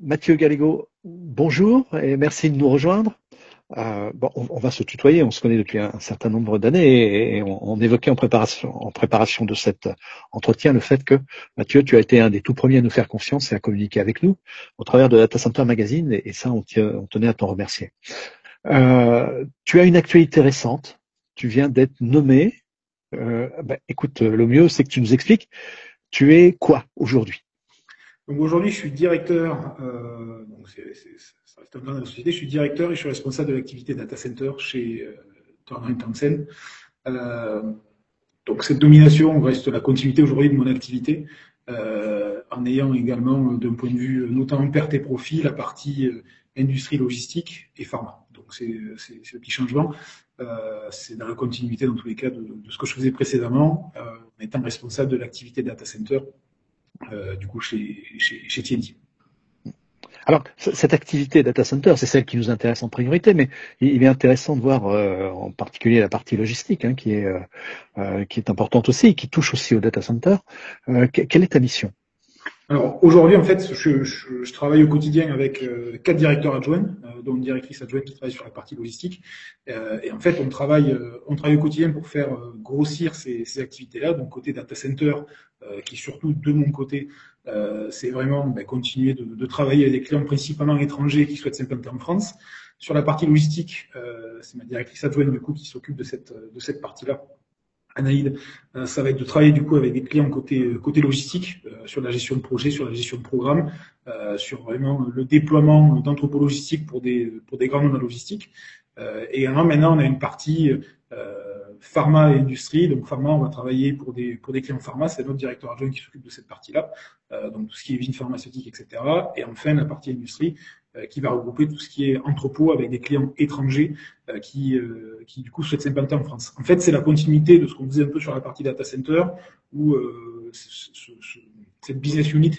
Mathieu Gallego, bonjour et merci de nous rejoindre. Euh, bon, on, va se tutoyer, on se connaît depuis un, certain nombre d'années et, on, évoquait en préparation, de cet entretien le fait que Mathieu, tu as été un des tout premiers à nous faire confiance et à communiquer avec nous au travers de Data Center Magazine et, ça, on, on, tenait à t'en remercier. Euh, tu as une actualité récente, tu viens d'être nommé. Euh, ben, écoute, le mieux, c'est que tu nous expliques, tu es quoi aujourd'hui? Donc aujourd'hui, je suis directeur, euh, donc ça reste un grand de la société, je suis directeur et je suis responsable de l'activité data center chez euh, Turner. Euh, donc cette domination reste la continuité aujourd'hui de mon activité, euh, en ayant également d'un point de vue notamment perte et profit la partie euh, industrie logistique et pharma. Donc c'est le petit changement. Euh, c'est dans la continuité dans tous les cas de, de, ce que je faisais précédemment, en étant responsable de l'activité data center euh, du coup chez, chez, chez. Alors, cette activité data center, c'est celle qui nous intéresse en priorité, mais il est intéressant de voir euh, en particulier la partie logistique, hein, qui, est, euh, euh, qui est importante aussi, qui touche aussi au data center. quelle est ta mission? Alors aujourd'hui, en fait, je, je, je, travaille au quotidien avec euh, quatre directeurs adjoints, euh, dont une directrice adjointe qui travaille sur la partie logistique. Euh, et en fait, on travaille, euh, on travaille au quotidien pour faire euh, grossir ces, ces activités-là. Donc côté data center, qui est surtout de mon côté, c'est vraiment ben, continuer de, de, travailler avec des clients principalement étrangers qui souhaitent s'implanter en France. Sur la partie logistique, c'est ma directrice adjointe du coup qui s'occupe de cette de cette partie-là Anaïd, euh, ça va être de travailler du coup avec des clients côté euh, côté logistique, euh, sur la gestion de projet, sur la gestion de programme, sur vraiment le déploiement d'entrepôts logistiques pour des pour des grands noms de logistique. et maintenant, on a une partie pharma et industrie. Donc pharma, on va travailler pour des pour des clients pharma, c'est notre directeur adjoint qui s'occupe de cette partie-là. donc tout ce qui est vignes pharmaceutique, etc. Et enfin la partie industrie, euh, qui va regrouper tout ce qui est entrepôt avec des clients étrangers euh, qui, euh, qui du coup souhaitent s'implanter en France. En fait, c'est la continuité de ce qu'on faisait un peu sur la partie data center, où cette business unit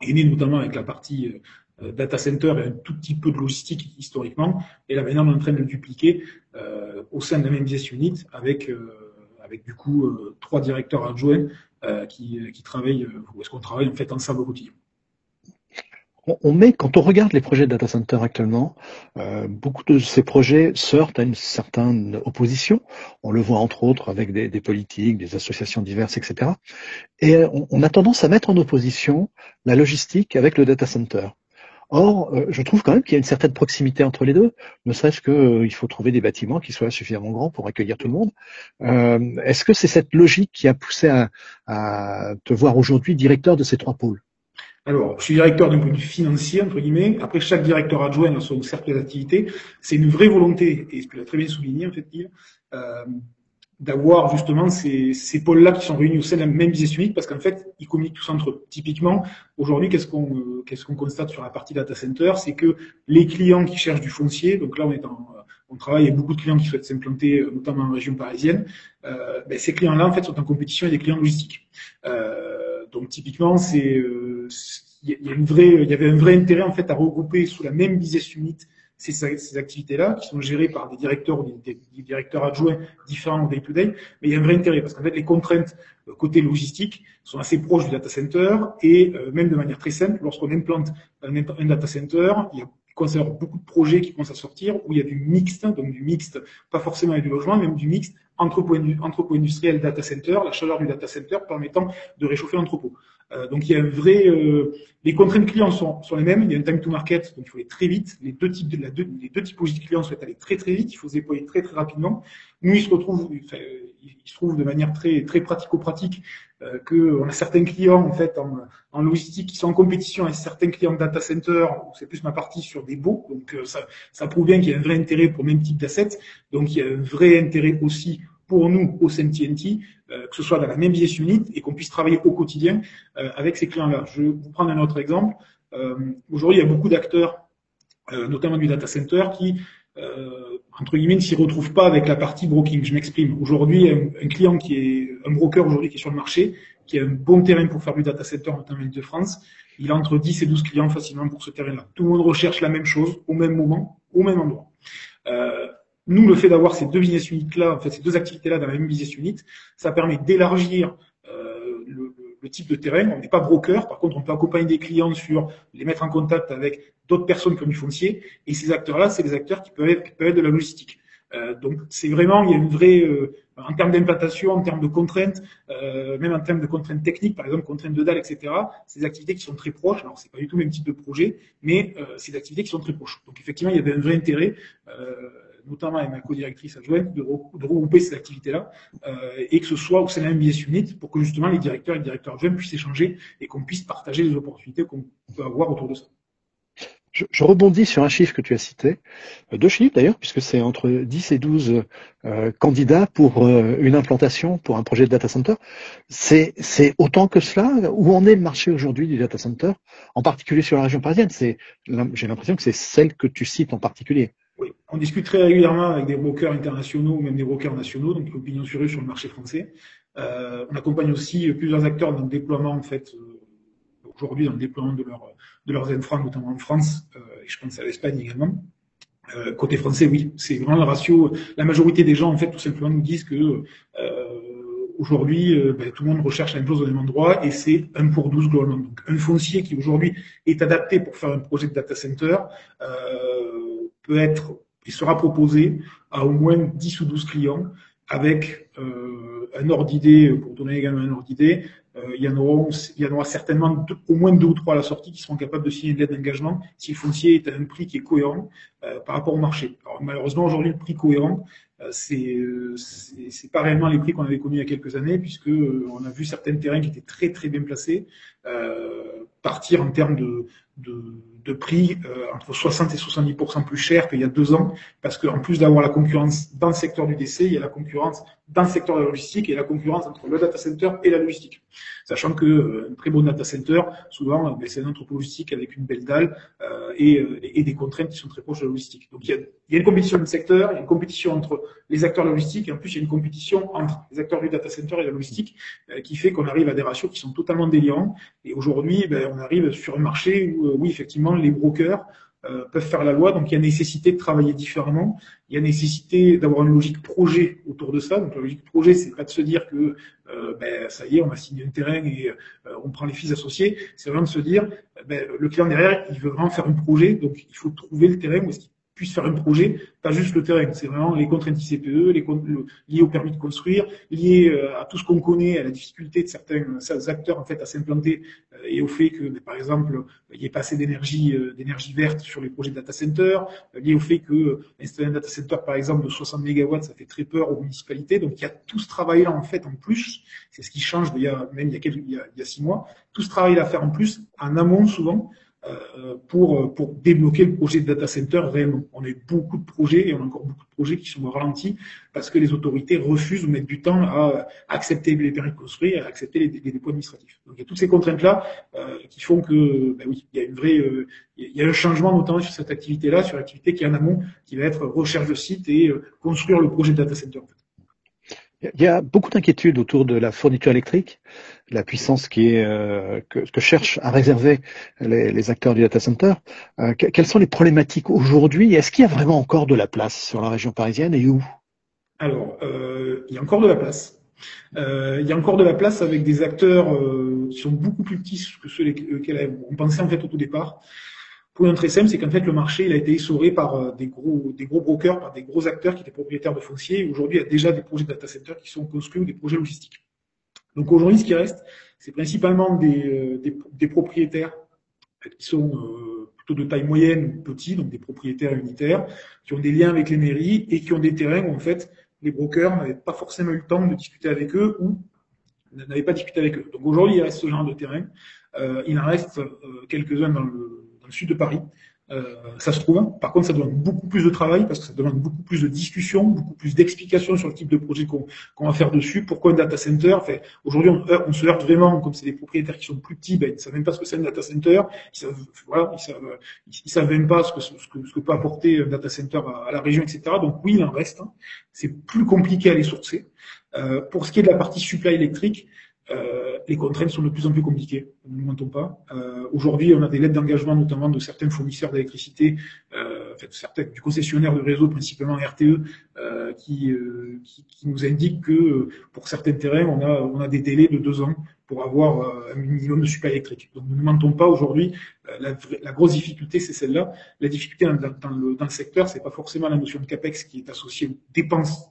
est née notamment avec la partie data center et un tout petit peu de logistique historiquement, et là maintenant on est en train de le dupliquer au sein de la même business unit avec avec du coup trois directeurs adjoints qui, qui travaillent, ou est-ce qu'on travaille en fait ensemble au quotidien on met, quand on regarde les projets de data center actuellement, euh, beaucoup de ces projets sortent à une certaine opposition. On le voit entre autres avec des, politiques, des associations diverses, etc. Et on, a tendance à mettre en opposition la logistique avec le data center. Or, euh, je trouve quand même qu'il y a une certaine proximité entre les deux, ne serait-ce qu'il euh, faut trouver des bâtiments qui soient suffisamment grands pour accueillir tout le monde. Est-ce que c'est cette logique qui a poussé à te voir aujourd'hui directeur de ces trois pôles? Alors, je suis directeur d'un point de vue financier, entre guillemets. Après, chaque directeur adjoint a son cercle d'activité. C'est une vraie volonté, et ce que as très bien souligné, en fait, euh, d'avoir justement ces, pôles-là qui sont réunis au sein de la même business unit, parce qu'en fait, ils communiquent tous entre eux. Typiquement, aujourd'hui, qu'est-ce qu'on euh, qu'est-ce qu'on constate sur la partie data center? C'est que les clients qui cherchent du foncier, donc là, on est en, on travaille avec beaucoup de clients qui souhaitent s'implanter, euh, notamment en région parisienne. Ben, ces clients-là, en fait, sont en compétition avec des clients logistiques. Donc, typiquement, c'est il y, a une vraie, il y avait un vrai intérêt en fait à regrouper sous la même business unit ces, activités-là, qui sont gérées par des directeurs ou des, directeurs adjoints différents au day-to-day, mais il y a un vrai intérêt parce qu'en fait les contraintes euh, côté logistique sont assez proches du data center et euh, même de manière très simple, lorsqu'on implante un, un, data center, il y a concerne beaucoup de projets qui commencent à sortir où il y a du mixte, donc du mixte, pas forcément avec du logement, mais du mixte entrepôt, entrepôt industriel data center, la chaleur du data center permettant de réchauffer l'entrepôt. Euh, donc il y a un vrai, euh, les contraintes clients sont, sont les mêmes. Il y a un time to market, donc il faut aller très vite. Les deux types de la deux, les deux typologies de clients souhaitent aller très très vite. Il faut se déployer très très rapidement. Nous, ils se retrouvent, enfin, ils se trouvent de manière très très pratico-pratique euh, que on a certains clients en fait en, en, logistique qui sont en compétition avec certains clients de data center. C'est plus ma partie sur des baux, donc euh, ça, ça prouve bien qu'il y a un vrai intérêt pour le même type d'assets. Donc il y a un vrai intérêt aussi pour nous au sein TNT, euh, que ce soit dans la même business unit et qu'on puisse travailler au quotidien euh, avec ces clients-là. Je vais vous prendre un autre exemple. Euh, aujourd'hui, il y a beaucoup d'acteurs, notamment du data center, qui entre guillemets ne s'y retrouvent pas avec la partie broking. Je m'exprime. Aujourd'hui, un, client qui est un broker aujourd'hui qui est sur le marché, qui a un bon terrain pour faire du data center, notamment de France, il a entre 10 et 12 clients facilement pour ce terrain-là. Tout le monde recherche la même chose au même moment, au même endroit. Euh, nous, le fait d'avoir ces deux business units-là, en fait, ces deux activités-là dans la même business unit, ça permet d'élargir le, type de terrain. On n'est pas broker, par contre, on peut accompagner des clients sur les mettre en contact avec d'autres personnes ont du foncier. Et ces acteurs-là, c'est des acteurs qui peuvent être, qui peuvent être de la logistique. Euh, donc c'est vraiment, il y a une vraie, euh, en termes d'implantation, en termes de contraintes, euh, même en termes de contraintes techniques, par exemple contraintes de dalle, etc. C'est des activités qui sont très proches. Alors c'est pas du tout le même type de projet, mais euh, c'est des activités qui sont très proches. Donc effectivement, il y avait un vrai intérêt, notamment avec ma co-directrice adjointe, de, regrouper ces activités-là et que ce soit au sein d'un business unit pour que justement les directeurs et directeurs adjoints puissent échanger et qu'on puisse partager les opportunités qu'on peut avoir autour de ça. Je, rebondis sur un chiffre que tu as cité, euh, deux chiffres d'ailleurs, puisque c'est entre 10 et 12 euh, candidats pour euh, une implantation, pour un projet de data center. C'est, autant que cela? Où en est le marché aujourd'hui du data center, en particulier sur la région parisienne? J'ai l'impression que c'est celle que tu cites en particulier. Oui, on discute très régulièrement avec des brokers internationaux ou même des brokers nationaux, donc l'opinion sur eux sur le marché français. Euh, on accompagne aussi plusieurs acteurs dans le déploiement en fait aujourd'hui dans le déploiement de, leur, de leurs infras, notamment en France, euh, et je pense à l'Espagne également. Euh, côté français, oui, c'est vraiment le ratio. La majorité des gens, en fait, tout simplement nous disent que euh, aujourd'hui, ben, tout le monde recherche la même chose au même endroit, et c'est un pour 12 globalement. Donc, un foncier qui aujourd'hui est adapté pour faire un projet de data center peut être et sera proposé à au moins 10 ou 12 clients avec un ordre d'idée, pour donner également un ordre d'idée, euh, il, y en aura, il y en aura certainement au moins deux ou trois à la sortie qui seront capables de signer une lettre d'engagement si le foncier est à un prix qui est cohérent euh, par rapport au marché. Alors, malheureusement, aujourd'hui, le prix cohérent, euh, c'est c'est pas réellement les prix qu'on avait connus il y a quelques années, puisque on a vu certains terrains qui étaient très très bien placés partir en termes de, de, de prix entre 60 et 70% plus cher qu'il y a deux ans, parce qu'en plus d'avoir la concurrence dans le secteur du décès, il y a la concurrence dans le secteur de la logistique et la concurrence entre le data center et la logistique. Sachant que euh, un très bon data center, souvent, euh, ben, c'est un entrepôt logistique avec une belle dalle euh, et, et, des contraintes qui sont très proches de la logistique. Donc il y, a, il y a une compétition de secteur, il y a une compétition entre les acteurs de la logistique et en plus il y a une compétition entre les acteurs du data center et la logistique qui fait qu'on arrive à des ratios qui sont totalement délirants. Et aujourd'hui, ben, on arrive sur un marché où, oui, effectivement, les brokers euh, peuvent faire la loi. Donc il y a nécessité de travailler différemment. Il y a nécessité d'avoir une logique projet autour de ça. Donc la logique projet, c'est pas de se dire que euh, ben, ça y est, on va signer un terrain et euh, on prend les fils associés. C'est vraiment de se dire, ben, le client derrière, il veut vraiment faire un projet, donc il faut trouver le terrain où est-ce qu'il puisse faire un projet, pas juste le terrain. C'est vraiment les contraintes ICPE, les liées au permis de construire, liées euh, à tout ce qu'on connaît, à la difficulté de certains, acteurs en fait à s'implanter euh, et au fait que, par exemple, il n'y ait pas assez d'énergie euh, d'énergie verte sur les projets de data center, lié au fait que installer un data center par exemple de 60 MW, ça fait très peur aux municipalités. Donc il y a tout ce travail-là en fait en plus. C'est ce qui change il y a même il y a, quelques, il y a, six mois. Tout ce travail à faire en plus en amont souvent euh, pour, pour débloquer le projet de data center réellement. On a eu beaucoup de projets et on a encore beaucoup de projets qui sont ralentis parce que les autorités refusent ou mettent du temps à accepter les permis de construire, à accepter les, dépôts administratifs. Donc il y a toutes ces contraintes-là euh, qui font que, ben oui, il y a une vraie, euh, il y a un changement notamment sur cette activité-là, sur l'activité qui est en amont, qui va être recherche de site et euh, construire le projet de data center. Il y a beaucoup d'inquiétudes autour de la fourniture électrique, la puissance qui est euh, que, que, cherchent à réserver les, les, acteurs du data center. Euh, quelles sont les problématiques aujourd'hui? Est-ce qu'il y a vraiment encore de la place sur la région parisienne et où? Alors, euh, il y a encore de la place. Euh, il y a encore de la place avec des acteurs euh, qui sont beaucoup plus petits que ceux lesquels on pensait en fait au tout départ. Pour très simple, c'est qu'en fait le marché il a été essoré par des gros, des gros brokers, par des gros acteurs qui étaient propriétaires de fonciers. Aujourd'hui, il y a déjà des projets de data centers qui sont construits ou des projets logistiques. Donc aujourd'hui, ce qui reste, c'est principalement des, euh, propriétaires qui sont euh, plutôt de taille moyenne ou petits, donc des propriétaires unitaires, qui ont des liens avec les mairies et qui ont des terrains où en fait les brokers n'avaient pas forcément eu le temps de discuter avec eux ou n'avaient pas discuté avec eux. Donc aujourd'hui, il reste ce genre de terrain. Euh, il en reste quelques-uns dans le sud de Paris. Euh, ça se trouve. Par contre, ça demande beaucoup plus de travail parce que ça demande beaucoup plus de discussions, beaucoup plus d'explications sur le type de projet qu'on va faire dessus. Pourquoi un data center? Enfin, Aujourd'hui, on, on, se heurte vraiment, comme c'est des propriétaires qui sont plus petits, ben, ils ne savent même pas ce que c'est un data center. Ils savent, voilà, ils savent, ils, savent même pas ce que, ce que, ce que peut apporter un data center à, à, la région, etc. Donc oui, il en reste. Hein. C'est plus compliqué à les sourcer. Euh, pour ce qui est de la partie supply électrique, euh, les contraintes sont de plus en plus compliquées, ne mentons pas. Euh, Aujourd'hui, on a des lettres d'engagement, notamment de certains fournisseurs d'électricité, euh, certains, du concessionnaire de réseau, principalement RTE, qui, qui, qui, nous indique que pour certains terrains, on a, on a des délais de deux ans pour avoir un minimum de supply électrique. Donc, ne mentons pas aujourd'hui. La, la, grosse difficulté, c'est celle-là. La difficulté dans, dans, le, dans le secteur, c'est pas forcément la notion de capex qui est associée aux dépenses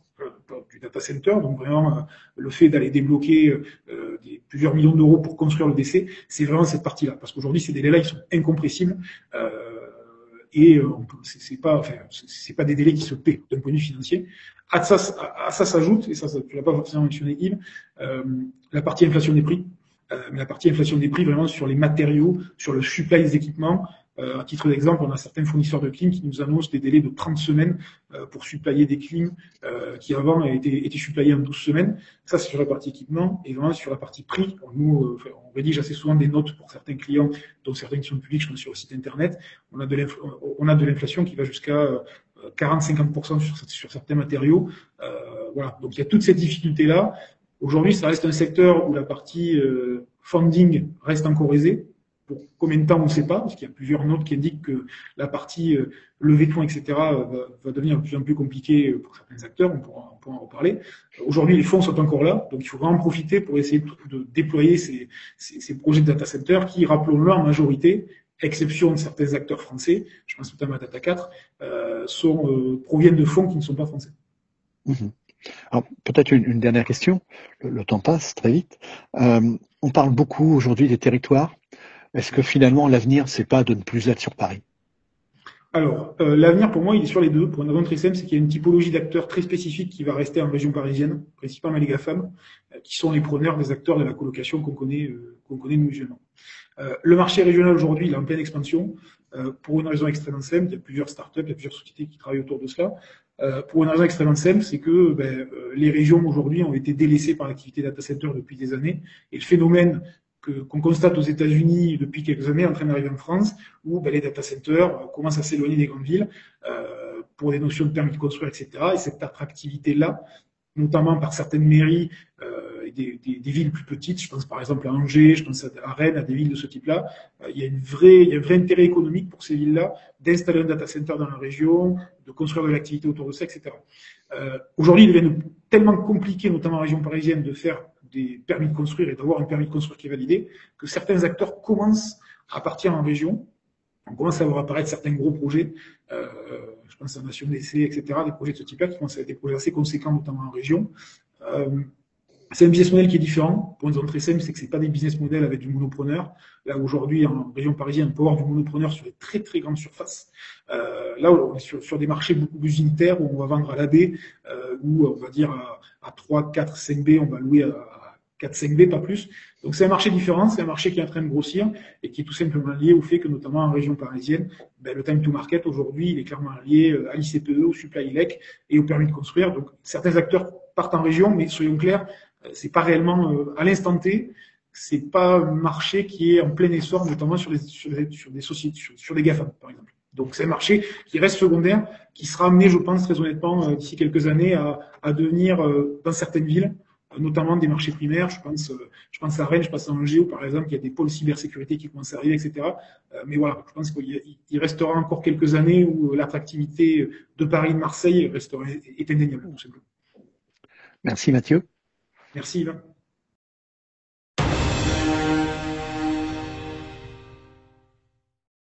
data center. Donc vraiment, euh, le fait d'aller débloquer euh, des, plusieurs millions d'euros pour construire le DC, c'est vraiment cette partie-là. Parce qu'aujourd'hui, ces délais-là, ils sont incompressibles. Euh, et c'est pas, enfin, c'est pas des délais qui se paient d'un point de vue financier. À ça, à ça s'ajoute, et ça, tu l'as pas forcément mentionné, Yves, euh, la partie inflation des prix. Euh, la partie inflation des prix vraiment sur les matériaux, sur le supply des équipements, euh, à titre d'exemple, on a certains fournisseurs de clim qui nous annoncent des délais de 30 semaines euh, pour supplier des clims euh, qui avant étaient, étaient supplyés en 12 semaines. Ça, c'est sur la partie équipement. Et vraiment, sur la partie prix, nous, on rédige assez souvent des notes pour certains clients, dont certains qui sont publics, je pense, sur le site Internet. On a de l'inflation qui va jusqu'à 40-50% sur, sur, certains matériaux. voilà. Donc, il y a toutes ces difficultés-là. Aujourd'hui, ça reste un secteur où la partie funding reste encore aisée. Pour combien de temps, on ne sait pas, parce qu'il y a plusieurs notes qui indiquent que la partie euh, levée de fonds, etc., va, va, devenir de plus en plus compliquée pour certains acteurs. On pourra, en reparler. Aujourd'hui, les fonds sont encore là, donc il faut vraiment profiter pour essayer de, déployer ces, projets de data center qui, rappelons-le, en majorité, exception de certains acteurs français, je pense notamment à Data 4, euh, sont, euh, proviennent de fonds qui ne sont pas français. Mmh. Alors peut-être une, une, dernière question. Le, temps passe très vite. Euh, on parle beaucoup aujourd'hui des territoires. Est-ce que finalement l'avenir, c'est pas de ne plus être sur Paris? Alors, euh, l'avenir pour moi, il est sur les deux. Pour une raison très simple, c'est qu'il y a une typologie d'acteurs très spécifique qui va rester en région parisienne, principalement les GAFAM, euh, qui sont les preneurs des acteurs de la colocation qu'on connaît, euh, qu'on connaît nous le marché régional aujourd'hui, il est en pleine expansion. Pour une raison extrêmement simple, il y a plusieurs startups, il y a plusieurs sociétés qui travaillent autour de cela. Pour une raison extrêmement simple, c'est que ben, les régions aujourd'hui ont été délaissées par l'activité data center depuis des années. Et le phénomène qu'on constate aux États-Unis depuis quelques années en train d'arriver en France, où ben, les data centers euh, commencent à s'éloigner des grandes villes euh, pour des notions de permis de construire, etc. Et cette attractivité-là, notamment par certaines mairies euh, et des, villes plus petites, je pense par exemple à Angers, je pense à Rennes, à des villes de ce type-là, il, y a un vrai intérêt économique pour ces villes-là d'installer un data center dans la région, de construire de l'activité autour de ça, etc. Aujourd'hui, il devient tellement compliqué, notamment en région parisienne, de faire des permis de construire et d'avoir un permis de construire qui est validé, que certains acteurs commencent à partir en région. On commence à voir apparaître certains gros projets, euh, je pense à Nation d'essai, etc., des projets de ce type-là qui commencent à être des projets assez conséquents, notamment en région. Euh, c'est un business model qui est différent. Pour une zone très simple, c'est que c'est pas des business models avec du monopreneur. Là, aujourd'hui, en région parisienne, on peut avoir du monopreneur sur des très, très grandes surfaces. Euh, là, on est sur, des marchés beaucoup plus unitaires où on va vendre à l'AB, euh, où on va dire à, à 3, 4, 5 B, on va louer à, 4-5B, pas plus. Donc c'est un marché différent, c'est un marché qui est en train de grossir et qui est tout simplement lié au fait que notamment en région parisienne, ben, le time to market aujourd'hui, il est clairement lié euh, à l'ICPE, au supply elec et au permis de construire. Donc certains acteurs partent en région, mais soyons clairs, c'est pas réellement euh, à l'instant T, c'est pas un marché qui est en plein essor, notamment sur, les, sur, les, sur des sociétés, sur, sur des GAFAM par exemple. Donc c'est un marché qui reste secondaire, qui sera amené, je pense très honnêtement, d'ici quelques années à, à devenir dans certaines villes notamment des marchés primaires. Je pense, euh, je pense à Rennes, je pense à Angers, où par exemple, il y a des pôles cybersécurité qui commencent à arriver, etc. Euh, mais voilà, je pense qu'il restera encore quelques années où l'attractivité de Paris et de Marseille restera, est indéniable, Merci Mathieu. Merci Yvan.